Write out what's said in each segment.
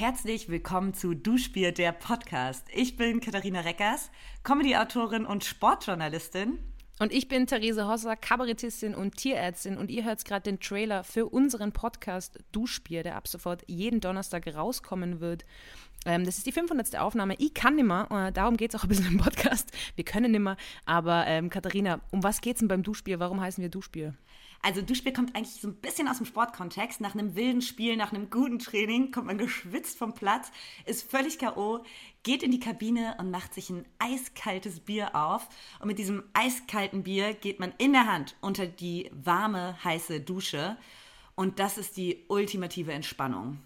herzlich willkommen zu Duschbier, der Podcast. Ich bin Katharina Reckers, Comedy-Autorin und Sportjournalistin. Und ich bin Therese Hosser, Kabarettistin und Tierärztin und ihr hört gerade den Trailer für unseren Podcast Duschbier, der ab sofort jeden Donnerstag rauskommen wird. Ähm, das ist die 500. Aufnahme. Ich kann nimmer, äh, darum geht es auch ein bisschen im Podcast. Wir können nimmer. Aber ähm, Katharina, um was geht es denn beim Duschbier? Warum heißen wir Duschbier? Also Duschbier kommt eigentlich so ein bisschen aus dem Sportkontext. Nach einem wilden Spiel, nach einem guten Training kommt man geschwitzt vom Platz, ist völlig K.O., geht in die Kabine und macht sich ein eiskaltes Bier auf. Und mit diesem eiskalten Bier geht man in der Hand unter die warme, heiße Dusche. Und das ist die ultimative Entspannung.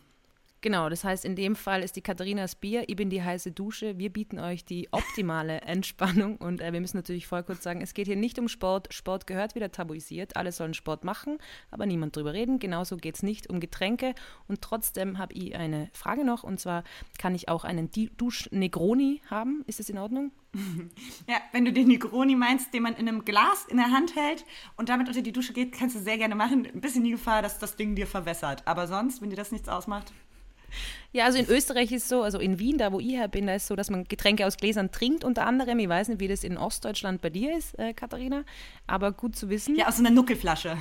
Genau, das heißt, in dem Fall ist die Katharinas Bier, ich bin die heiße Dusche. Wir bieten euch die optimale Entspannung und äh, wir müssen natürlich voll kurz sagen, es geht hier nicht um Sport. Sport gehört wieder tabuisiert. Alle sollen Sport machen, aber niemand drüber reden. Genauso geht es nicht um Getränke. Und trotzdem habe ich eine Frage noch und zwar, kann ich auch einen Dusch-Negroni haben? Ist das in Ordnung? Ja, wenn du den Negroni meinst, den man in einem Glas in der Hand hält und damit unter die Dusche geht, kannst du sehr gerne machen. Ein bisschen die Gefahr, dass das Ding dir verwässert. Aber sonst, wenn dir das nichts ausmacht. Ja, also in Österreich ist es so, also in Wien, da wo ich her bin, da ist es so, dass man Getränke aus Gläsern trinkt, unter anderem. Ich weiß nicht, wie das in Ostdeutschland bei dir ist, äh, Katharina, aber gut zu wissen. Ja, aus einer Nuckelflasche.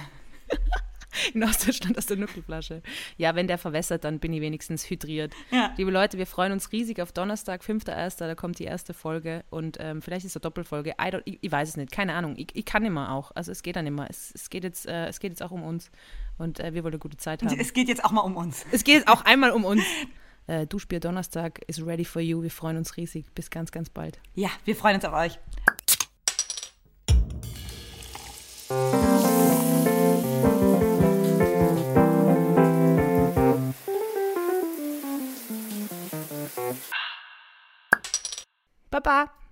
In Ostdeutschland aus der Nuckelflasche. Ja, wenn der verwässert, dann bin ich wenigstens hydriert. Ja. Liebe Leute, wir freuen uns riesig auf Donnerstag, 5.1., da kommt die erste Folge und ähm, vielleicht ist es eine Doppelfolge. Ich, ich, weiß es nicht, keine Ahnung. Ich, ich, kann immer auch. Also es geht dann immer. Es, es, geht, jetzt, äh, es geht jetzt auch um uns und äh, wir wollen eine gute Zeit haben. Es geht jetzt auch mal um uns. Es geht auch einmal um uns. Äh, Duschbier Donnerstag ist ready for you. Wir freuen uns riesig. Bis ganz, ganz bald. Ja, wir freuen uns auf euch. Baba.